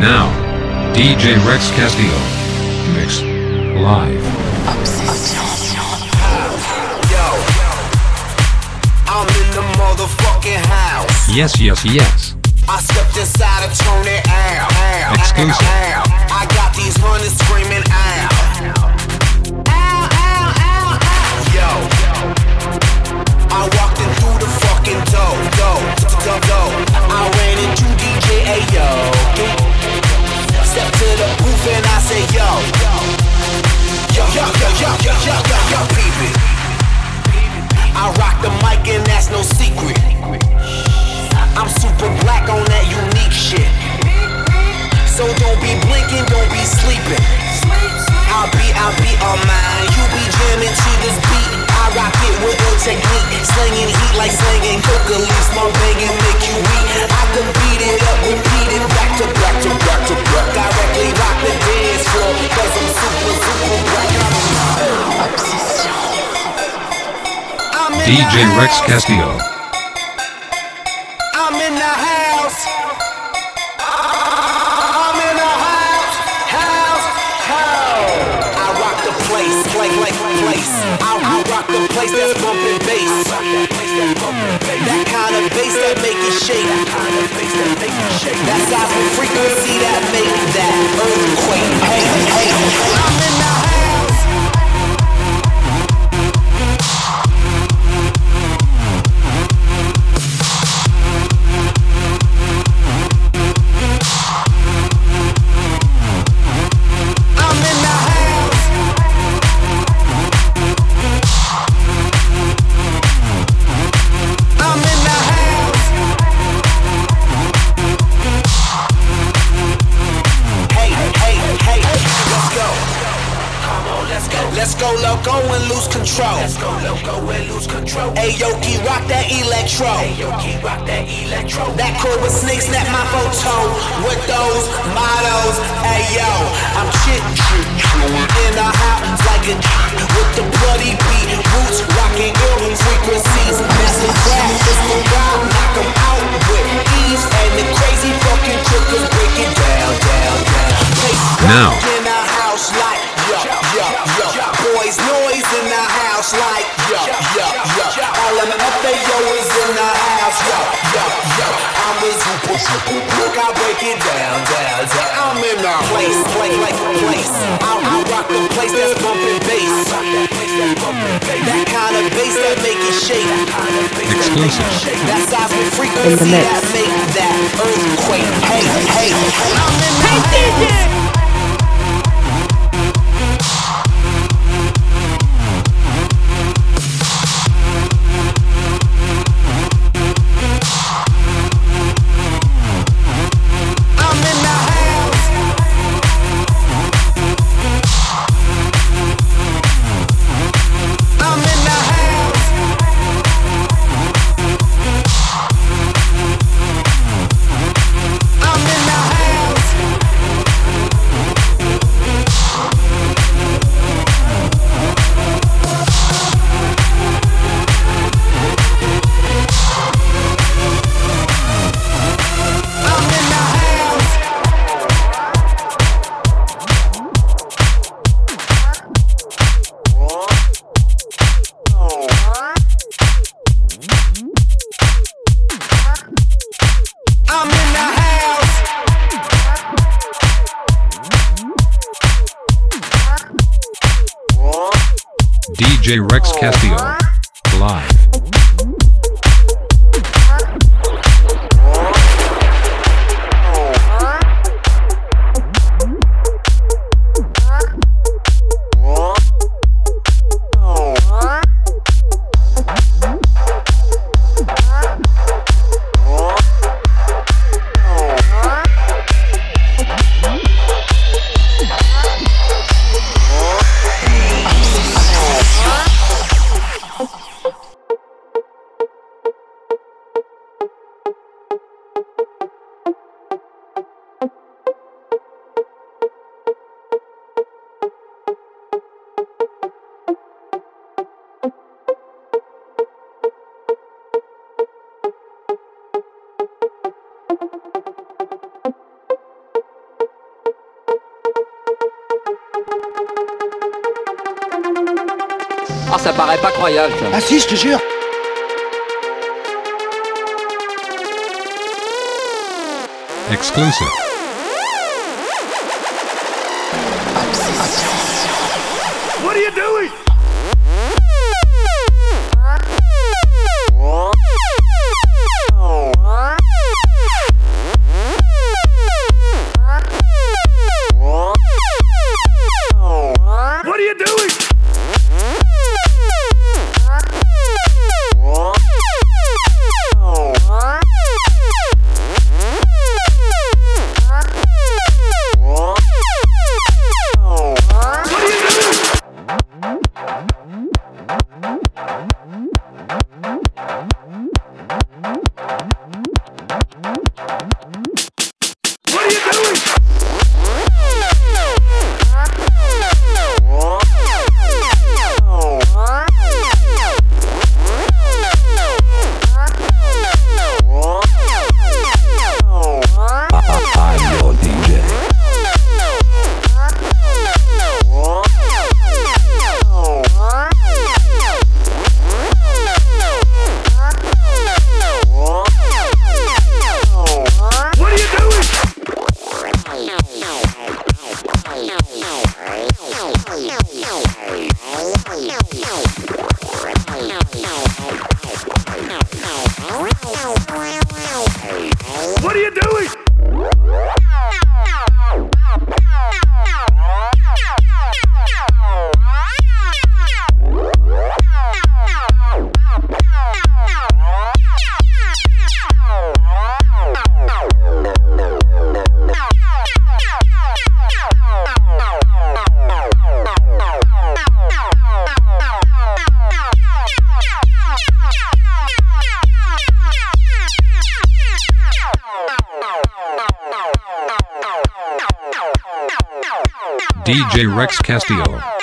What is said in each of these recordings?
Now, DJ Rex Castillo. Mix. Live. Yo, I'm in the motherfucking house. Yes, yes, yes. I stepped inside turned it out. out, Exclusive. I got these hunters screaming out. Ow, ow, ow, ow. Yo, I walked in through the fucking door, door, door, door. I ran into DJ Ayo. Step to the booth and I say yo. Yo, yo, yo, yo, yo, yo, yo, yo, peep it. I rock the mic and that's no secret. I'm super black on that unique shit. So don't be blinking, don't be sleeping. I'll be, I'll be on mine. You be jamming to this rock it with technique. Slinging heat like slinging coca leaves. My banging make you weak. I can beat it up, repeat it back to back to back to back. Directly rock the dance floor. Cause I'm super, super black. I'm DJ Rex. Castillo. That seismic frequency that make that earthquake. Hey, hey, I'm electro. Aoki, rock that electro. That Cobra snake snap my photo with those models. Ayo, I'm break it down, down, down. I'm in the place, place, like place. I, I rock the place that's bumping bass. That kind of bass that make it shake. Exclusive. That seismic In the frequency that make that earthquake. Hey, hey, I'm in the house. I'm paraît pas croyable. Ça. Ah si, je te jure Exclusive. Rex Castillo.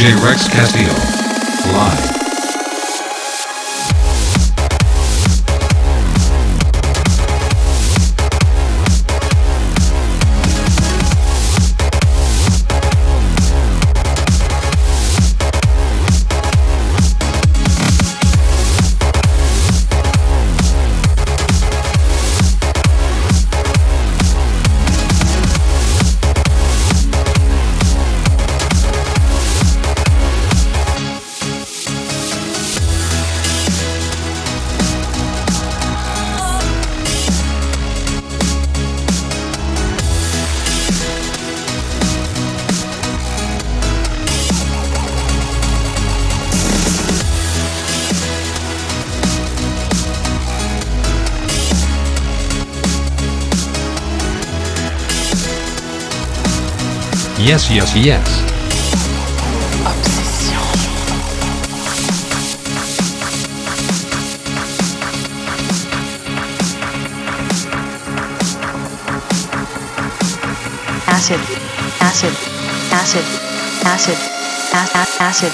DJ Rex Castillo. Yes, yes, yes. acid, acid, acid, acid, a- a- acid,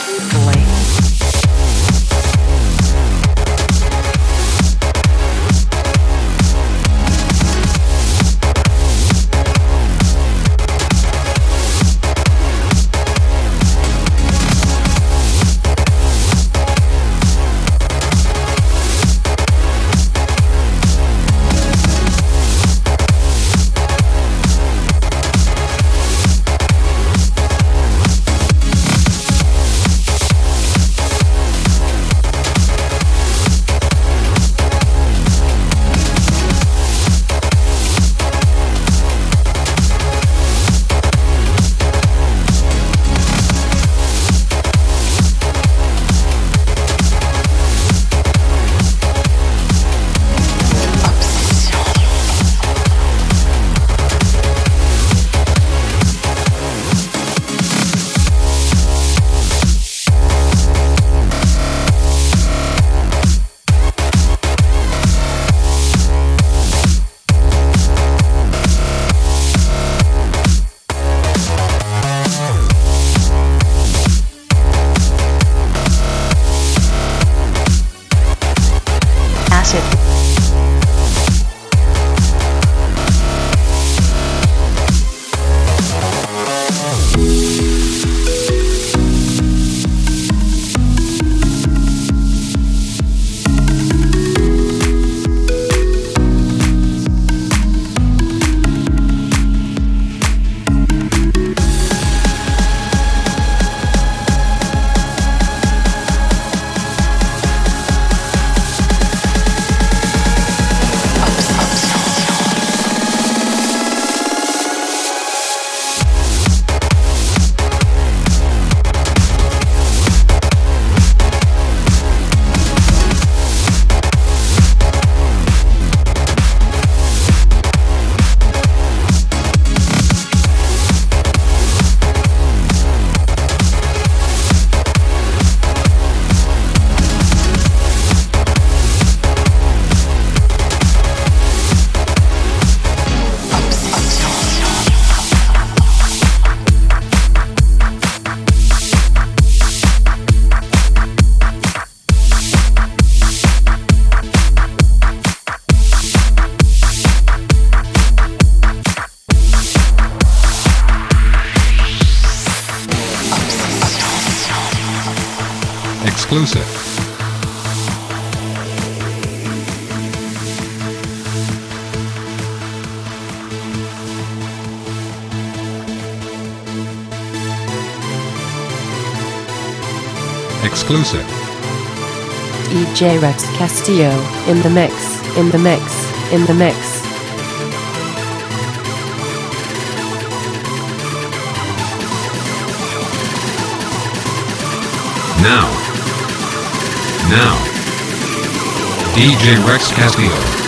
DJ Rex Castillo in the mix, in the mix, in the mix. Now. Now. DJ Rex Castillo.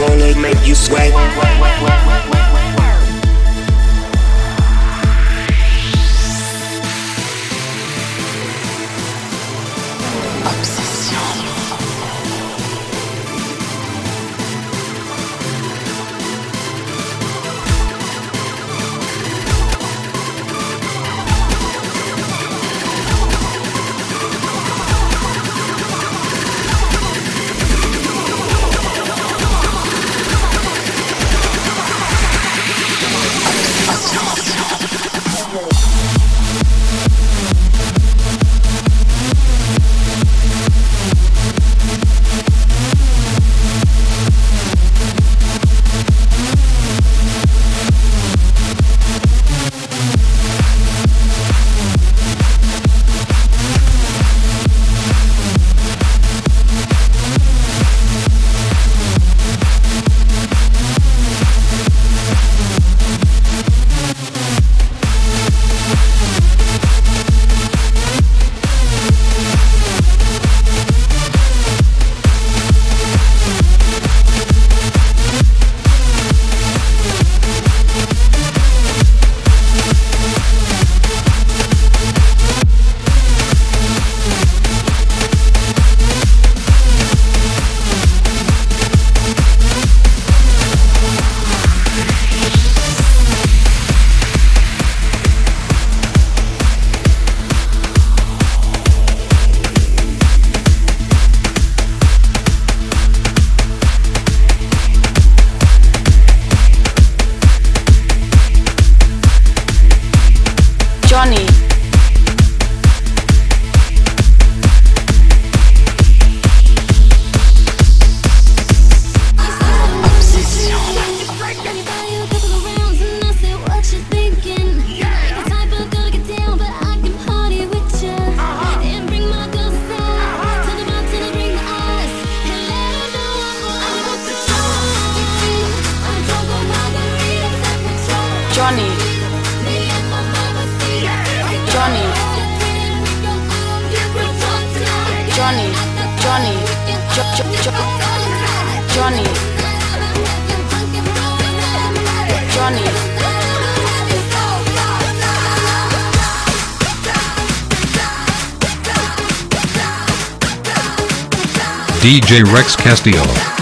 Wanna make you sweat. DJ Rex Castillo.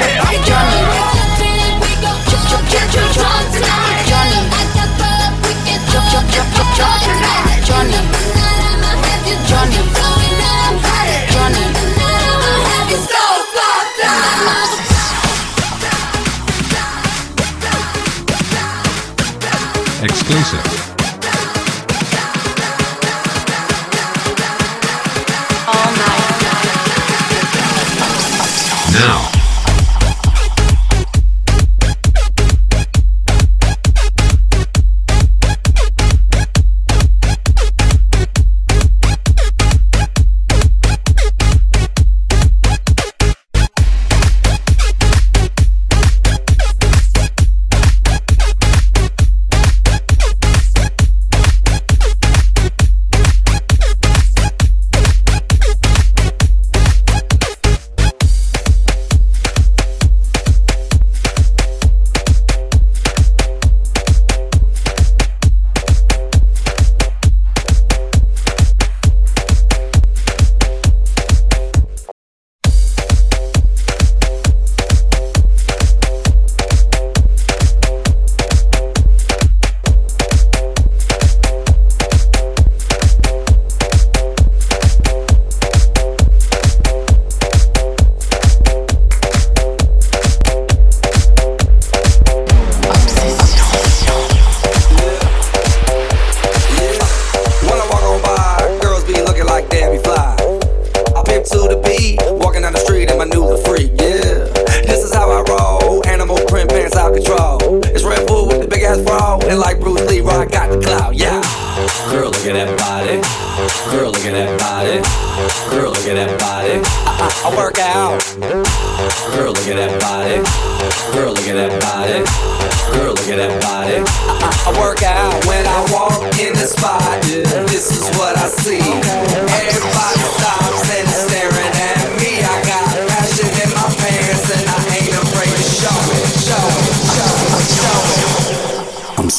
Mama feed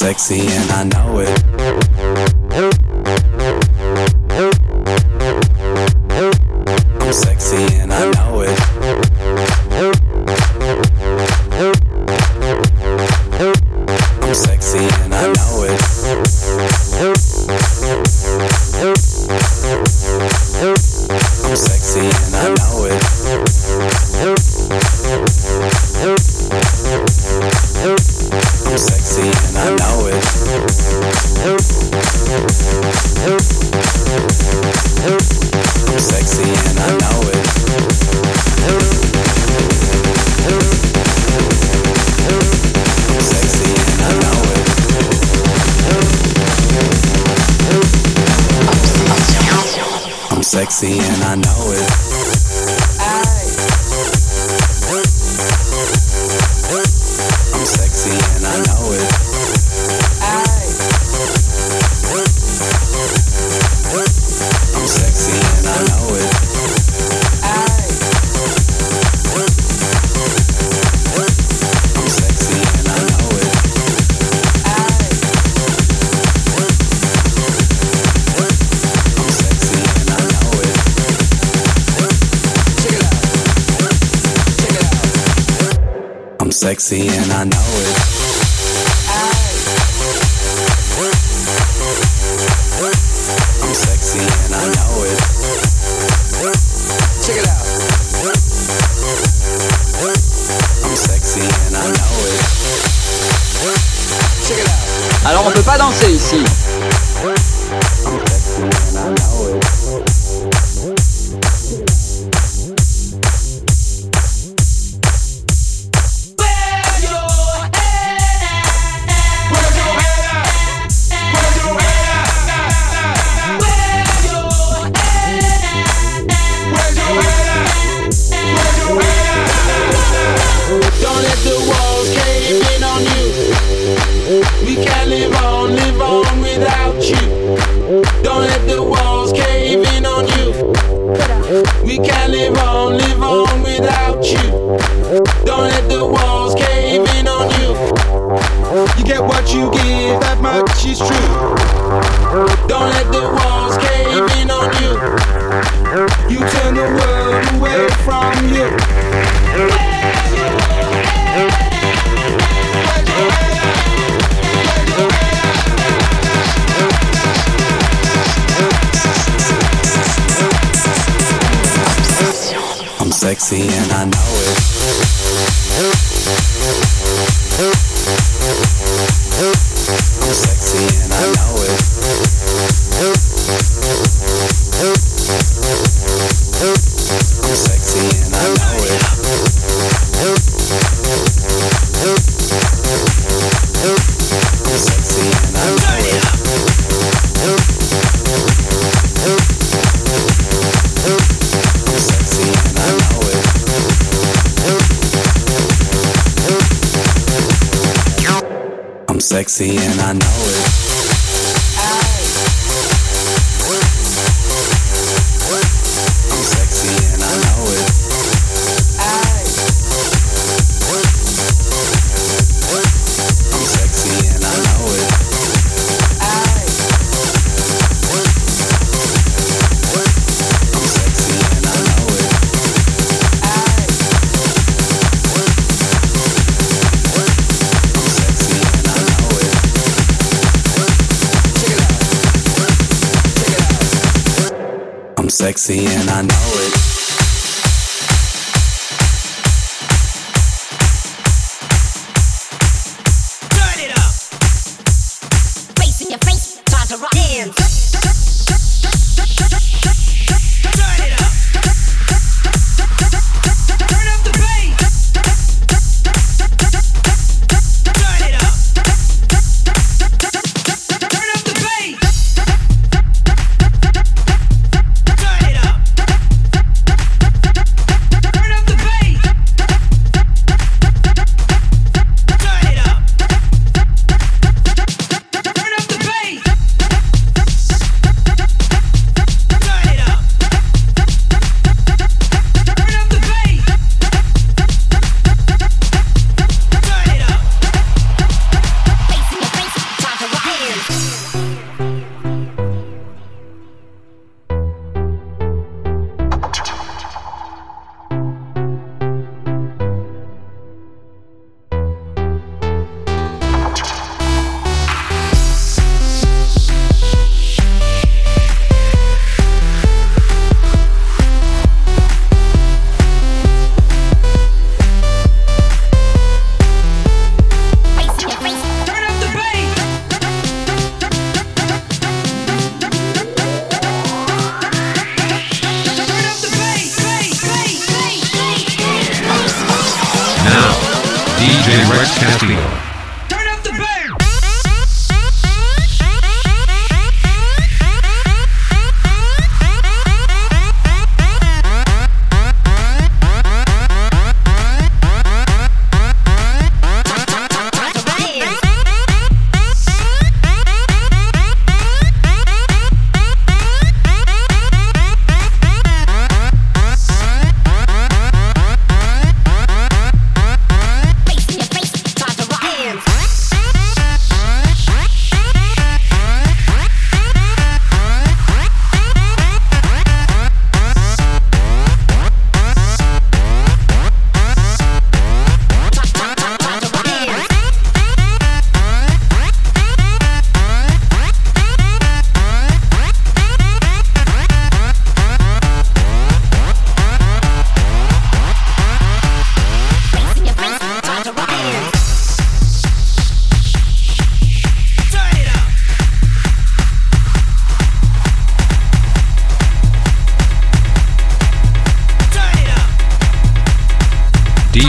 sexy and I know it. without you. Don't and I know it.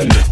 end.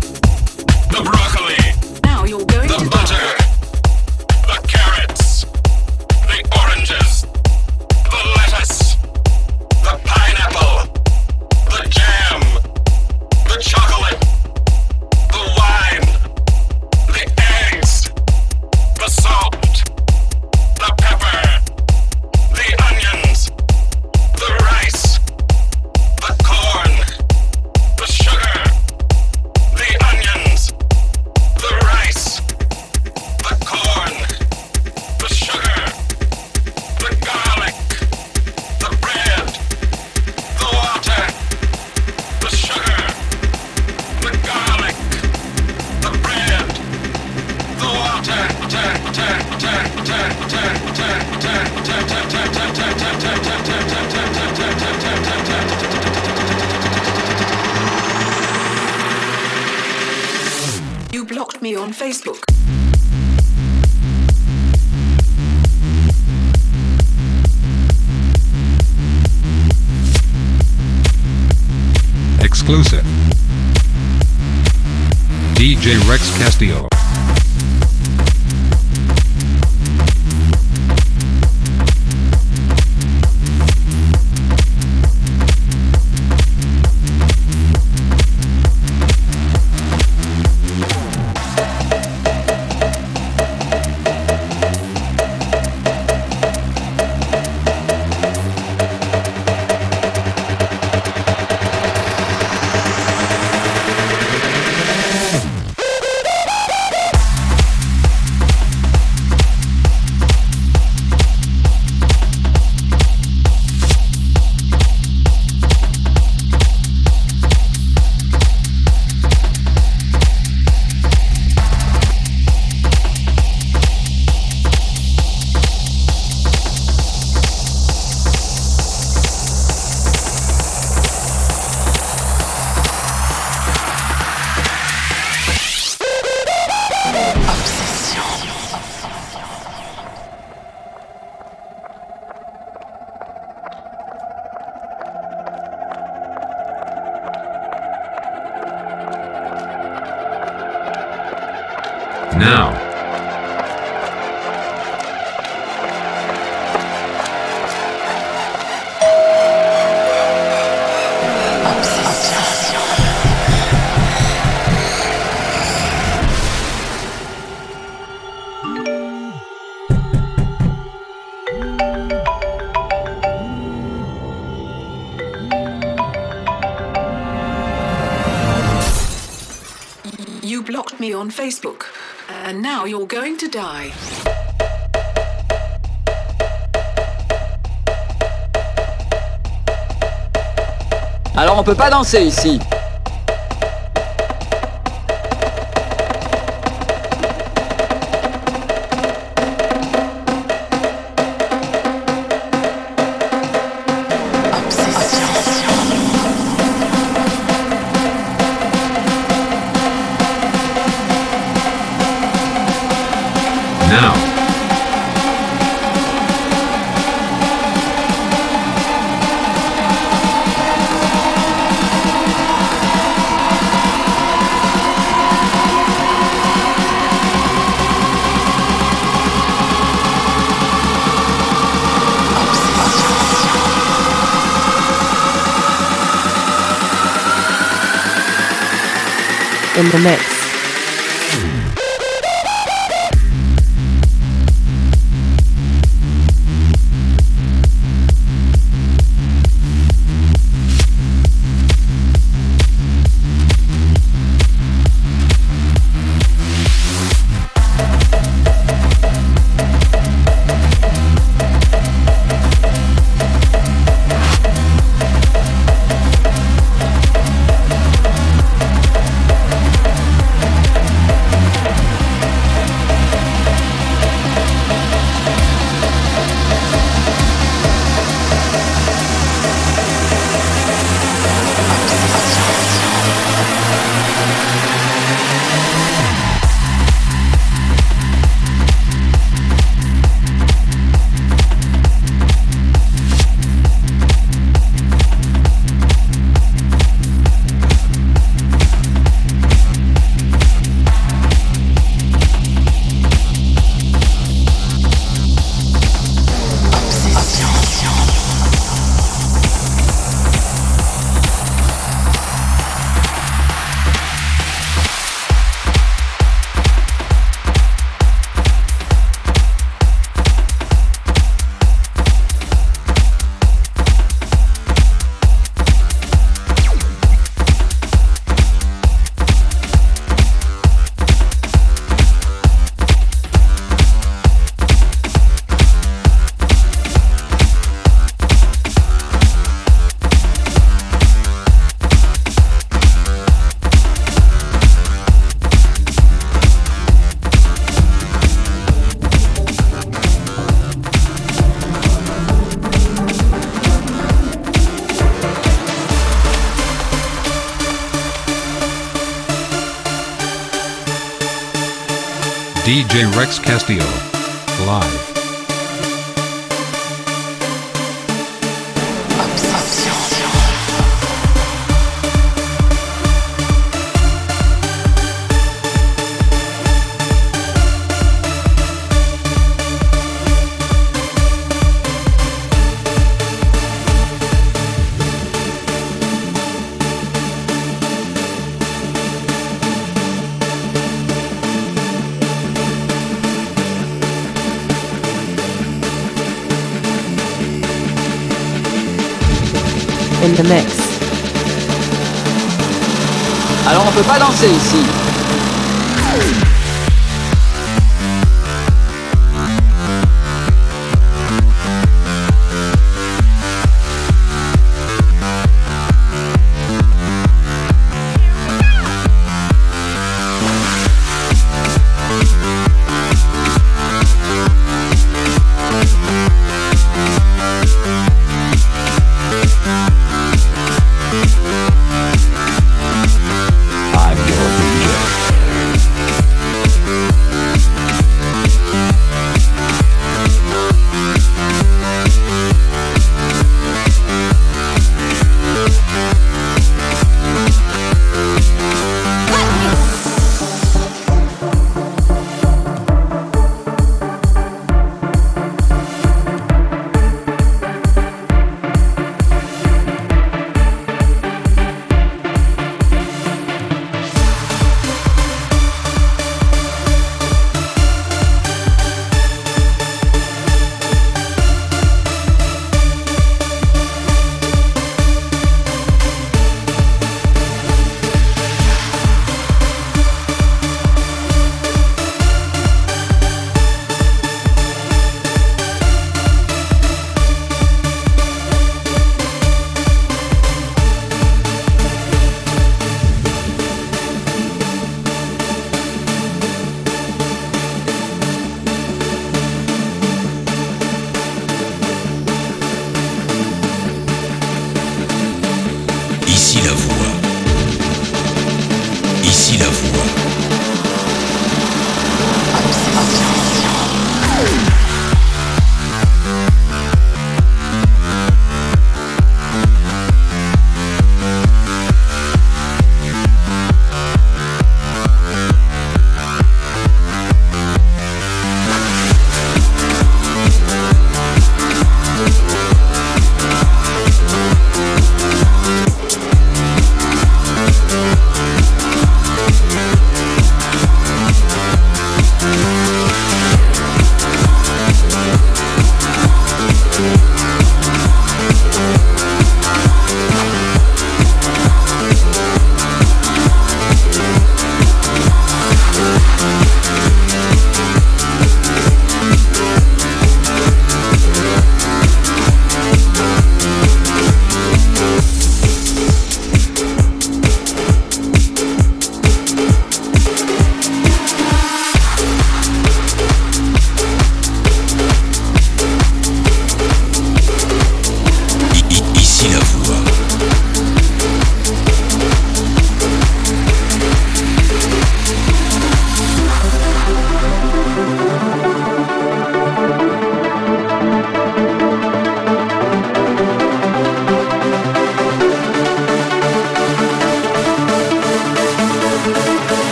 Alors on peut pas danser ici. the mix. Castillo. balancer ici.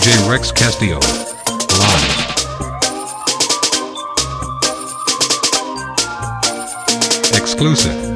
DJ Rex Castillo. Live. Exclusive.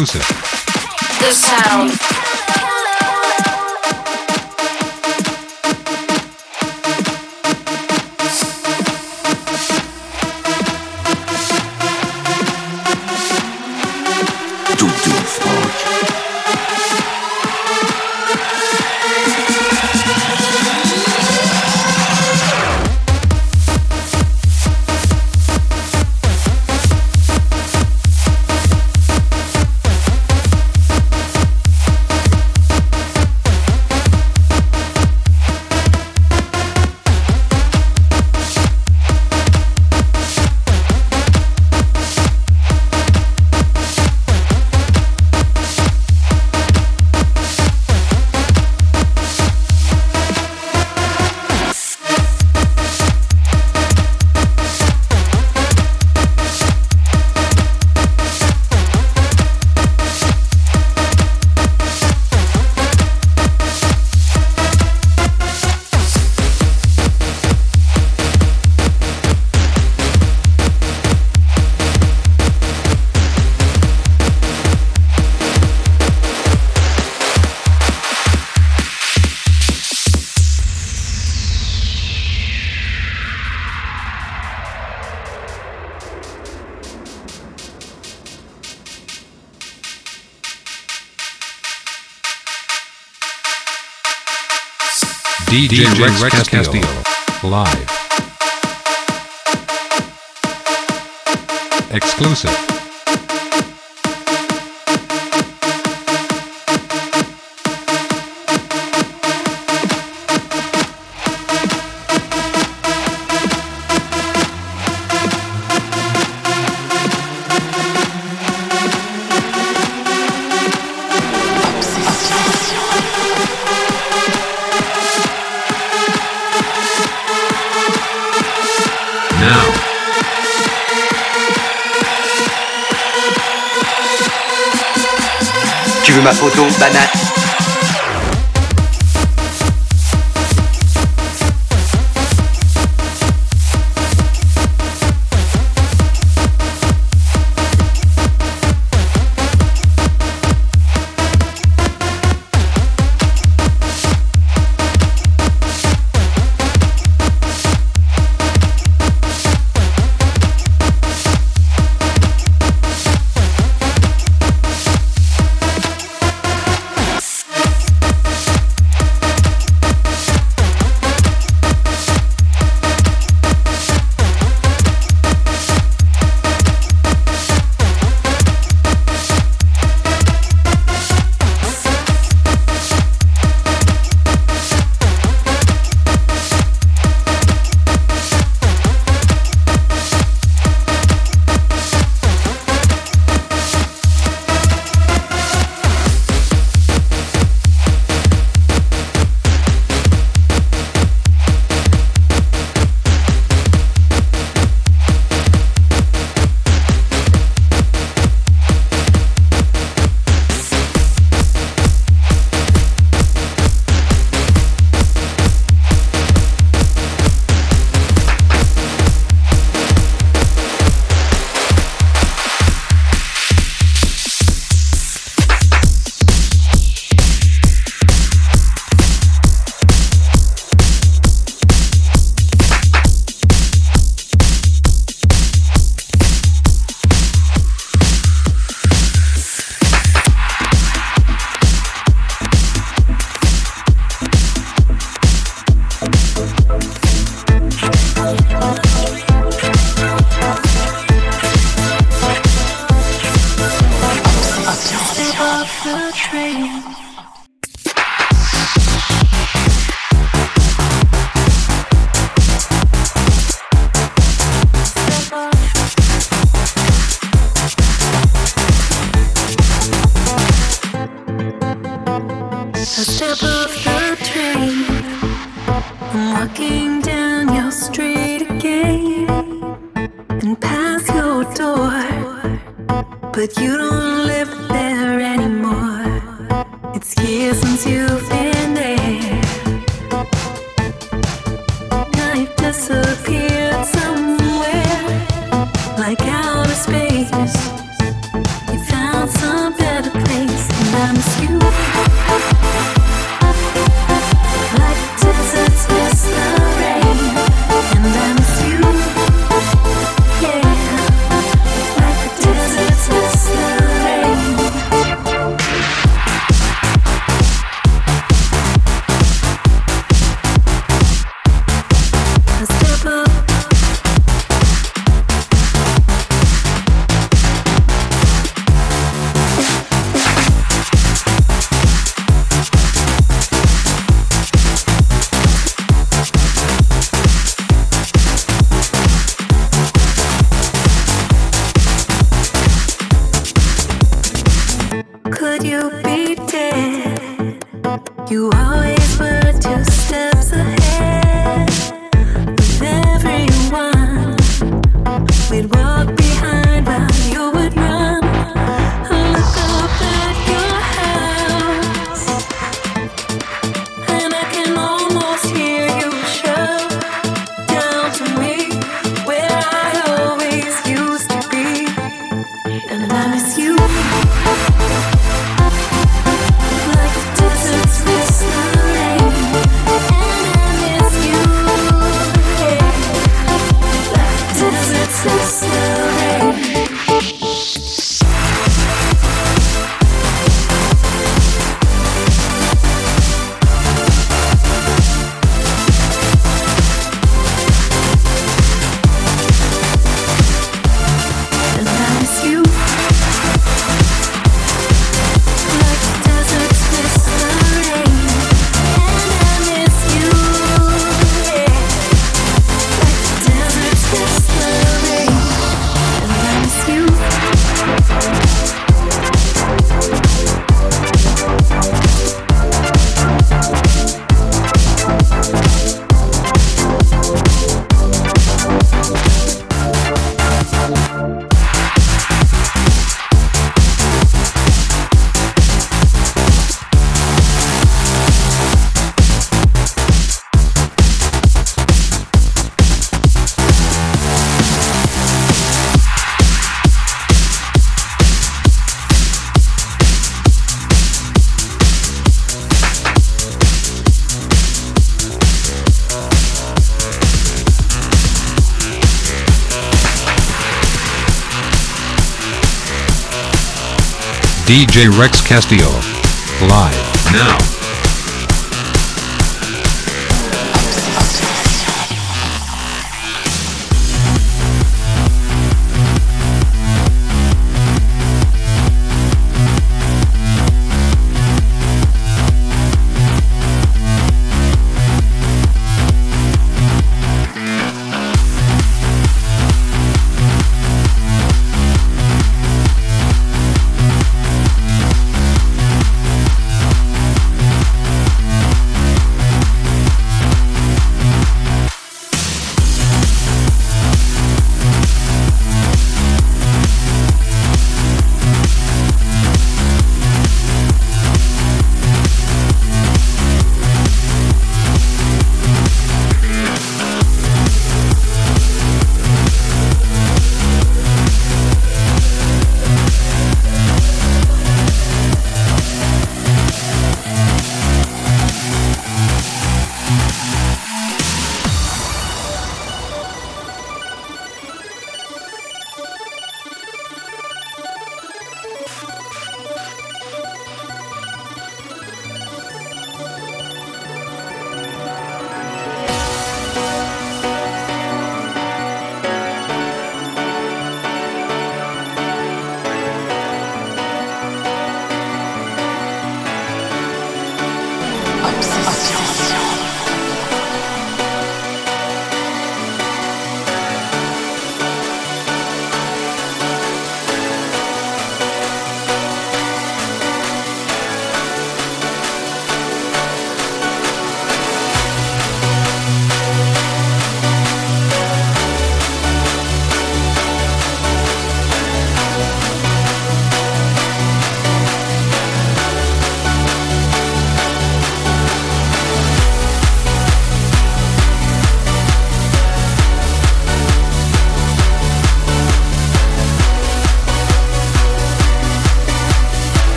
Exclusive. DJ, DJ Rex, Rex Castillo. Castillo. Live. Exclusive. ma photo banane. DJ Rex Castillo. Live. Now.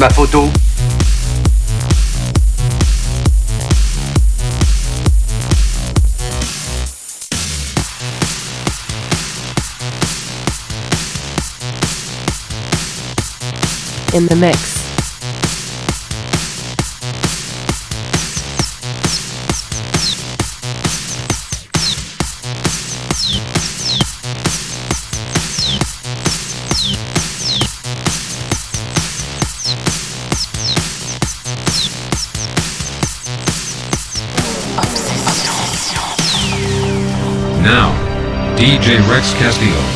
Ma photo In the mix. Castillo.